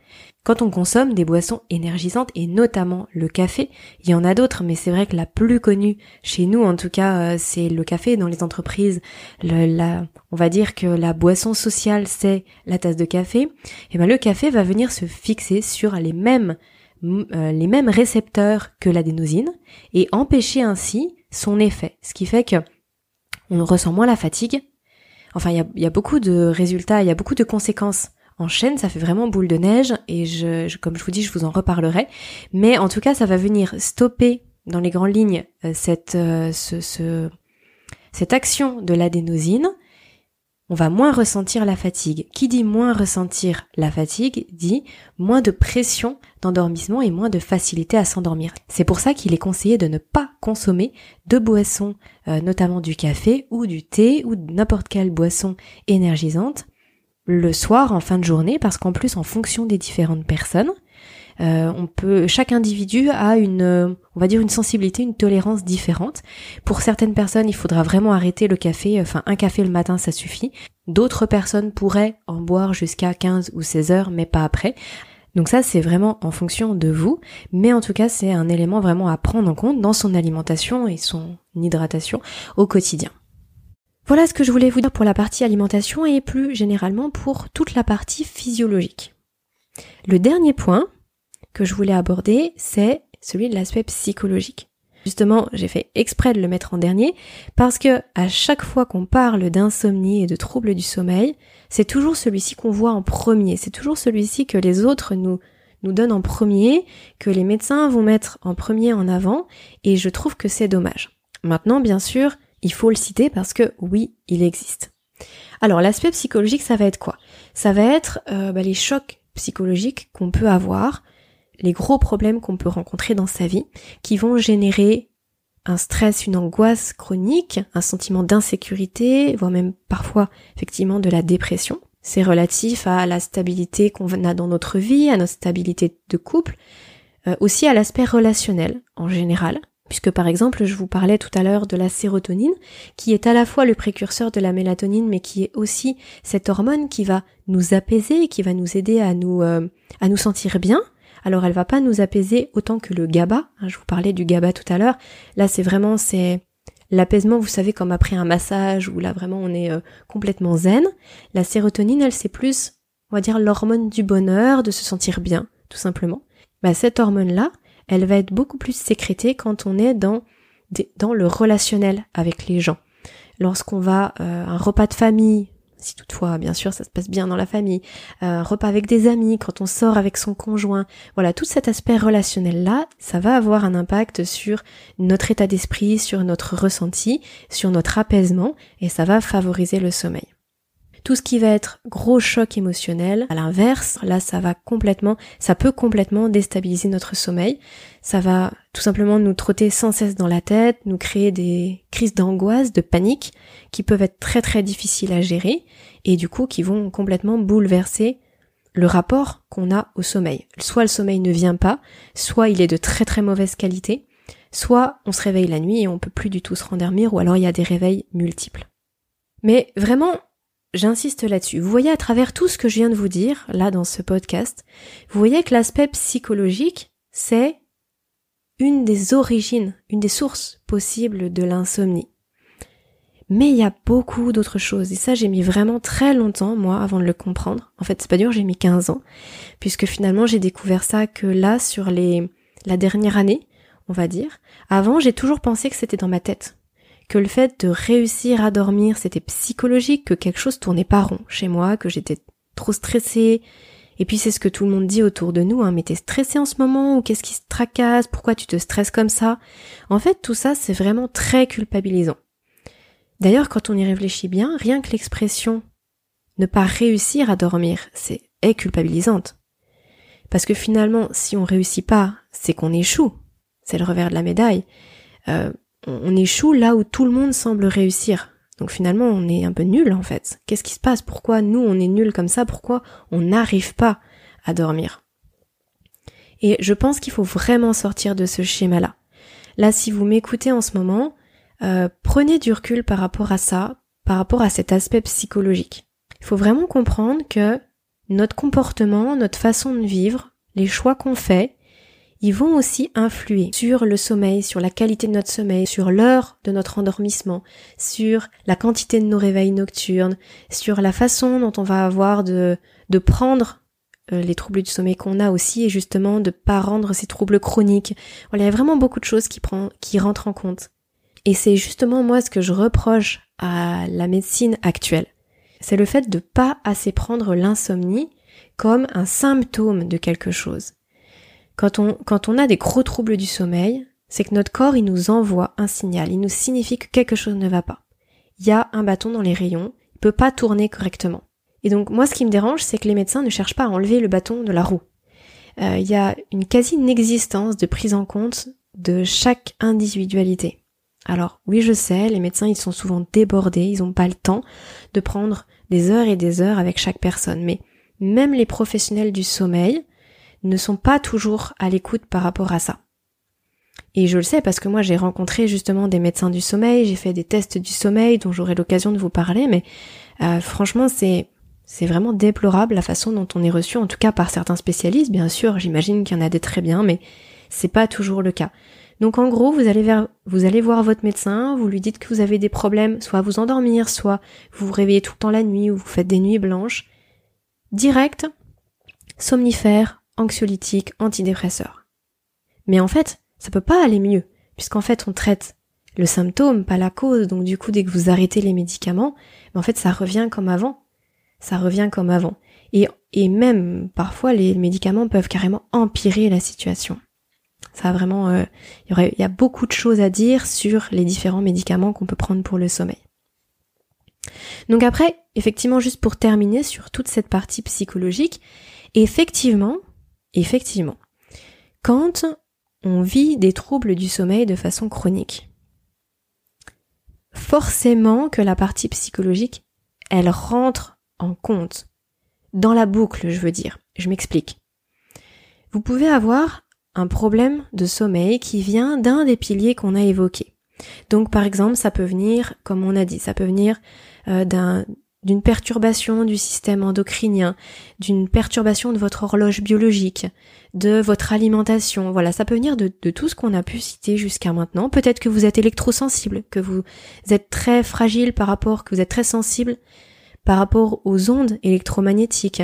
Quand on consomme des boissons énergisantes et notamment le café, il y en a d'autres, mais c'est vrai que la plus connue chez nous, en tout cas, euh, c'est le café dans les entreprises. on va dire que la boisson sociale, c'est la tasse de café. Et eh ben le café va venir se fixer sur les mêmes euh, les mêmes récepteurs que l'adénosine et empêcher ainsi son effet. Ce qui fait que on ressent moins la fatigue. Enfin, il y a, beaucoup de résultats, il y a beaucoup de conséquences en chaîne, ça fait vraiment boule de neige et je, comme je vous dis, je vous en reparlerai. Mais en tout cas, ça va venir stopper dans les grandes lignes euh, cette, euh, ce, cette action de l'adénosine on va moins ressentir la fatigue. Qui dit moins ressentir la fatigue dit moins de pression d'endormissement et moins de facilité à s'endormir. C'est pour ça qu'il est conseillé de ne pas consommer de boissons, euh, notamment du café ou du thé ou n'importe quelle boisson énergisante le soir en fin de journée parce qu'en plus en fonction des différentes personnes, euh, on peut, chaque individu a une, on va dire une sensibilité, une tolérance différente. Pour certaines personnes, il faudra vraiment arrêter le café, enfin un café le matin, ça suffit. D'autres personnes pourraient en boire jusqu'à 15 ou 16 heures, mais pas après. Donc ça, c'est vraiment en fonction de vous, mais en tout cas, c'est un élément vraiment à prendre en compte dans son alimentation et son hydratation au quotidien. Voilà ce que je voulais vous dire pour la partie alimentation et plus généralement pour toute la partie physiologique. Le dernier point, que je voulais aborder, c'est celui de l'aspect psychologique. Justement, j'ai fait exprès de le mettre en dernier parce que à chaque fois qu'on parle d'insomnie et de troubles du sommeil, c'est toujours celui-ci qu'on voit en premier, c'est toujours celui-ci que les autres nous donnent en premier, que les médecins vont mettre en premier en avant et je trouve que c'est dommage. Maintenant, bien sûr, il faut le citer parce que oui, il existe. Alors l'aspect psychologique, ça va être quoi? Ça va être euh, bah, les chocs psychologiques qu'on peut avoir les gros problèmes qu'on peut rencontrer dans sa vie, qui vont générer un stress, une angoisse chronique, un sentiment d'insécurité, voire même parfois effectivement de la dépression. C'est relatif à la stabilité qu'on a dans notre vie, à notre stabilité de couple, euh, aussi à l'aspect relationnel en général, puisque par exemple je vous parlais tout à l'heure de la sérotonine, qui est à la fois le précurseur de la mélatonine, mais qui est aussi cette hormone qui va nous apaiser, qui va nous aider à nous euh, à nous sentir bien. Alors elle va pas nous apaiser autant que le GABA. Hein, je vous parlais du GABA tout à l'heure. Là c'est vraiment c'est L'apaisement, vous savez, comme après un massage où là vraiment on est euh, complètement zen. La sérotonine, elle, c'est plus, on va dire, l'hormone du bonheur, de se sentir bien, tout simplement. Bah, cette hormone-là, elle va être beaucoup plus sécrétée quand on est dans, dans le relationnel avec les gens. Lorsqu'on va euh, un repas de famille, si toutefois, bien sûr, ça se passe bien dans la famille, un repas avec des amis, quand on sort avec son conjoint, voilà, tout cet aspect relationnel-là, ça va avoir un impact sur notre état d'esprit, sur notre ressenti, sur notre apaisement, et ça va favoriser le sommeil. Tout ce qui va être gros choc émotionnel, à l'inverse, là ça va complètement, ça peut complètement déstabiliser notre sommeil. Ça va tout simplement nous trotter sans cesse dans la tête, nous créer des crises d'angoisse, de panique, qui peuvent être très très difficiles à gérer, et du coup qui vont complètement bouleverser le rapport qu'on a au sommeil. Soit le sommeil ne vient pas, soit il est de très très mauvaise qualité, soit on se réveille la nuit et on peut plus du tout se rendormir, ou alors il y a des réveils multiples. Mais vraiment, J'insiste là-dessus. Vous voyez à travers tout ce que je viens de vous dire, là dans ce podcast, vous voyez que l'aspect psychologique, c'est une des origines, une des sources possibles de l'insomnie. Mais il y a beaucoup d'autres choses, et ça j'ai mis vraiment très longtemps, moi, avant de le comprendre. En fait, c'est pas dur, j'ai mis 15 ans, puisque finalement j'ai découvert ça que là, sur les, la dernière année, on va dire. Avant, j'ai toujours pensé que c'était dans ma tête que le fait de réussir à dormir, c'était psychologique, que quelque chose tournait pas rond chez moi, que j'étais trop stressée. Et puis c'est ce que tout le monde dit autour de nous, hein, mais t'es stressé en ce moment, ou qu'est-ce qui se tracasse, pourquoi tu te stresses comme ça? En fait, tout ça, c'est vraiment très culpabilisant. D'ailleurs, quand on y réfléchit bien, rien que l'expression ne pas réussir à dormir, c'est est culpabilisante. Parce que finalement, si on réussit pas, c'est qu'on échoue. C'est le revers de la médaille. Euh, on échoue là où tout le monde semble réussir. Donc finalement, on est un peu nul en fait. Qu'est-ce qui se passe? Pourquoi nous, on est nul comme ça? Pourquoi on n'arrive pas à dormir? Et je pense qu'il faut vraiment sortir de ce schéma-là. Là, si vous m'écoutez en ce moment, euh, prenez du recul par rapport à ça, par rapport à cet aspect psychologique. Il faut vraiment comprendre que notre comportement, notre façon de vivre, les choix qu'on fait, ils vont aussi influer sur le sommeil, sur la qualité de notre sommeil, sur l'heure de notre endormissement, sur la quantité de nos réveils nocturnes, sur la façon dont on va avoir de, de prendre euh, les troubles du sommeil qu'on a aussi et justement de pas rendre ces troubles chroniques. Il y a vraiment beaucoup de choses qui, prend, rentrent en compte. Et c'est justement moi ce que je reproche à la médecine actuelle. C'est le fait de pas assez prendre l'insomnie comme un symptôme de quelque chose. Quand on, a des gros troubles du sommeil, c'est que notre corps, il nous envoie un signal, il nous signifie que quelque chose ne va pas. Il y a un bâton dans les rayons, il peut pas tourner correctement. Et donc, moi, ce qui me dérange, c'est que les médecins ne cherchent pas à enlever le bâton de la roue. Euh, il y a une quasi-inexistence de prise en compte de chaque individualité. Alors, oui, je sais, les médecins, ils sont souvent débordés, ils n'ont pas le temps de prendre des heures et des heures avec chaque personne. Mais même les professionnels du sommeil, ne sont pas toujours à l'écoute par rapport à ça. Et je le sais parce que moi j'ai rencontré justement des médecins du sommeil, j'ai fait des tests du sommeil dont j'aurai l'occasion de vous parler, mais euh, franchement c'est vraiment déplorable la façon dont on est reçu, en tout cas par certains spécialistes, bien sûr, j'imagine qu'il y en a des très bien, mais c'est pas toujours le cas. Donc en gros, vous allez voir votre médecin, vous lui dites que vous avez des problèmes, soit vous endormir, soit vous vous réveillez tout le temps la nuit ou vous faites des nuits blanches. Direct, somnifère, anxiolytiques, antidépresseurs. Mais en fait, ça peut pas aller mieux, puisqu'en fait on traite le symptôme, pas la cause, donc du coup dès que vous arrêtez les médicaments, en fait ça revient comme avant. Ça revient comme avant. Et, et même parfois les médicaments peuvent carrément empirer la situation. Ça a vraiment, euh, il y, aurait, il y a beaucoup de choses à dire sur les différents médicaments qu'on peut prendre pour le sommeil. Donc après, effectivement, juste pour terminer sur toute cette partie psychologique, effectivement, Effectivement, quand on vit des troubles du sommeil de façon chronique, forcément que la partie psychologique, elle rentre en compte. Dans la boucle, je veux dire. Je m'explique. Vous pouvez avoir un problème de sommeil qui vient d'un des piliers qu'on a évoqués. Donc par exemple, ça peut venir, comme on a dit, ça peut venir euh, d'un d'une perturbation du système endocrinien, d'une perturbation de votre horloge biologique, de votre alimentation. Voilà, ça peut venir de, tout ce qu'on a pu citer jusqu'à maintenant. Peut-être que vous êtes électrosensible, que vous êtes très fragile par rapport, que vous êtes très sensible par rapport aux ondes électromagnétiques.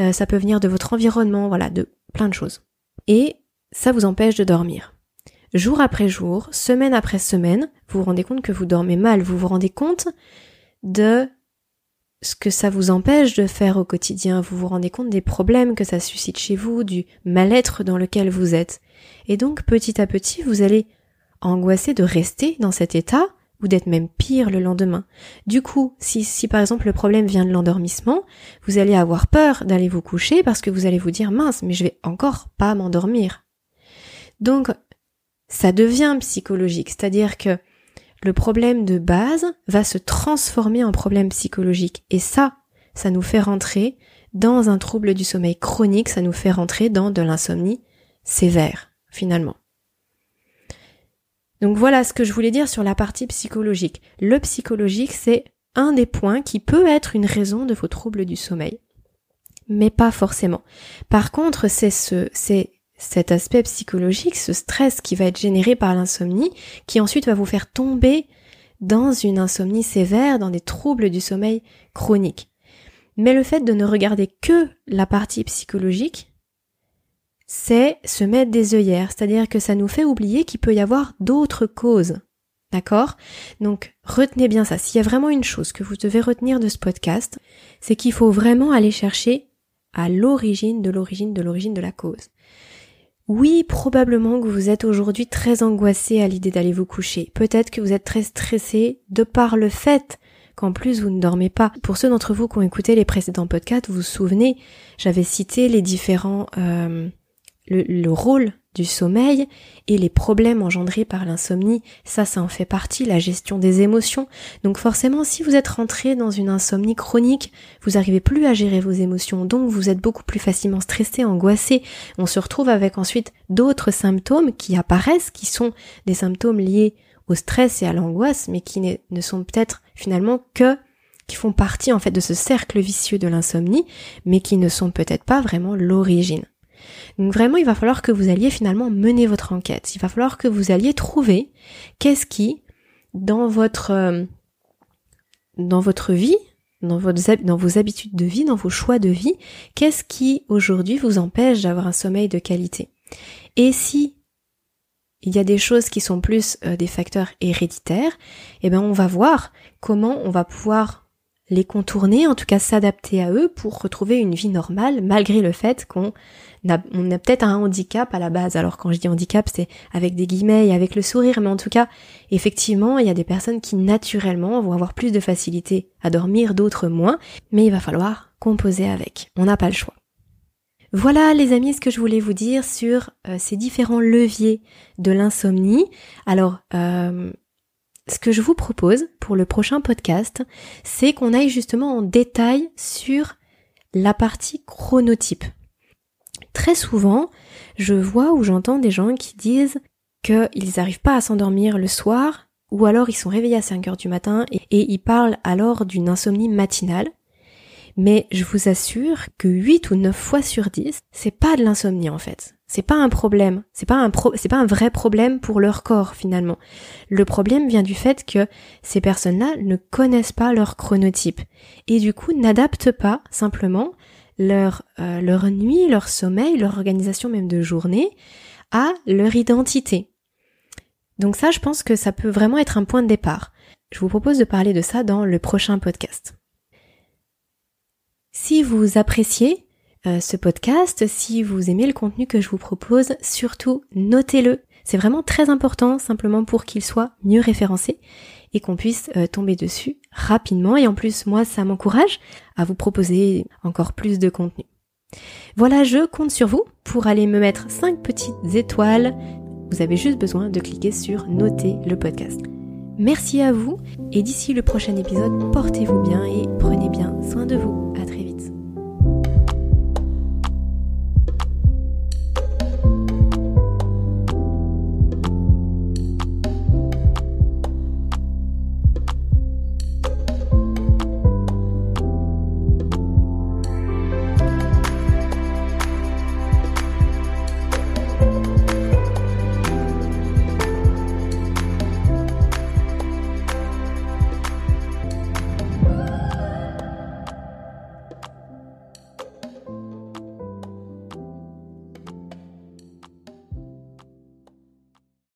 Euh, ça peut venir de votre environnement, voilà, de plein de choses. Et ça vous empêche de dormir. Jour après jour, semaine après semaine, vous vous rendez compte que vous dormez mal, vous vous rendez compte de ce que ça vous empêche de faire au quotidien, vous vous rendez compte des problèmes que ça suscite chez vous, du mal-être dans lequel vous êtes. Et donc petit à petit, vous allez angoisser de rester dans cet état ou d'être même pire le lendemain. Du coup, si, si par exemple le problème vient de l'endormissement, vous allez avoir peur d'aller vous coucher parce que vous allez vous dire mince, mais je vais encore pas m'endormir. Donc, ça devient psychologique, c'est-à-dire que le problème de base va se transformer en problème psychologique. Et ça, ça nous fait rentrer dans un trouble du sommeil chronique, ça nous fait rentrer dans de l'insomnie sévère, finalement. Donc voilà ce que je voulais dire sur la partie psychologique. Le psychologique, c'est un des points qui peut être une raison de vos troubles du sommeil. Mais pas forcément. Par contre, c'est ce, c'est cet aspect psychologique, ce stress qui va être généré par l'insomnie, qui ensuite va vous faire tomber dans une insomnie sévère, dans des troubles du sommeil chroniques. Mais le fait de ne regarder que la partie psychologique, c'est se mettre des œillères, c'est-à-dire que ça nous fait oublier qu'il peut y avoir d'autres causes. D'accord? Donc retenez bien ça. S'il y a vraiment une chose que vous devez retenir de ce podcast, c'est qu'il faut vraiment aller chercher à l'origine de l'origine de l'origine de la cause. Oui, probablement que vous êtes aujourd'hui très angoissé à l'idée d'aller vous coucher. Peut-être que vous êtes très stressé de par le fait qu'en plus vous ne dormez pas. Pour ceux d'entre vous qui ont écouté les précédents podcasts, vous vous souvenez, j'avais cité les différents euh, le, le, rôle du sommeil et les problèmes engendrés par l'insomnie, ça, ça en fait partie, la gestion des émotions. Donc forcément, si vous êtes rentré dans une insomnie chronique, vous n'arrivez plus à gérer vos émotions, donc vous êtes beaucoup plus facilement stressé, angoissé. On se retrouve avec ensuite d'autres symptômes qui apparaissent, qui sont des symptômes liés au stress et à l'angoisse, mais qui ne sont peut-être finalement que qui font partie en fait de ce cercle vicieux de l'insomnie, mais qui ne sont peut-être pas vraiment l'origine. Donc vraiment, il va falloir que vous alliez finalement mener votre enquête. Il va falloir que vous alliez trouver qu'est-ce qui, dans votre, euh, dans votre vie, dans, votre, dans vos habitudes de vie, dans vos choix de vie, qu'est-ce qui aujourd'hui vous empêche d'avoir un sommeil de qualité? Et si il y a des choses qui sont plus euh, des facteurs héréditaires, eh ben on va voir comment on va pouvoir les contourner, en tout cas s'adapter à eux pour retrouver une vie normale malgré le fait qu'on on a peut-être un handicap à la base. Alors quand je dis handicap, c'est avec des guillemets et avec le sourire, mais en tout cas, effectivement, il y a des personnes qui naturellement vont avoir plus de facilité à dormir, d'autres moins, mais il va falloir composer avec. On n'a pas le choix. Voilà les amis ce que je voulais vous dire sur euh, ces différents leviers de l'insomnie. Alors euh, ce que je vous propose pour le prochain podcast, c'est qu'on aille justement en détail sur la partie chronotype. Très souvent, je vois ou j'entends des gens qui disent qu'ils n'arrivent pas à s'endormir le soir, ou alors ils sont réveillés à 5 heures du matin et, ils parlent alors d'une insomnie matinale. Mais je vous assure que 8 ou 9 fois sur 10, c'est pas de l'insomnie en fait. C'est pas un problème. C'est pas un pro, c'est pas un vrai problème pour leur corps finalement. Le problème vient du fait que ces personnes-là ne connaissent pas leur chronotype et du coup n'adaptent pas simplement leur euh, leur nuit, leur sommeil, leur organisation même de journée à leur identité. Donc ça, je pense que ça peut vraiment être un point de départ. Je vous propose de parler de ça dans le prochain podcast. Si vous appréciez euh, ce podcast, si vous aimez le contenu que je vous propose, surtout notez-le. C'est vraiment très important simplement pour qu'il soit mieux référencé et qu'on puisse euh, tomber dessus rapidement. Et en plus, moi, ça m'encourage à vous proposer encore plus de contenu. Voilà, je compte sur vous pour aller me mettre 5 petites étoiles. Vous avez juste besoin de cliquer sur noter le podcast. Merci à vous et d'ici le prochain épisode, portez-vous bien et prenez bien soin de vous.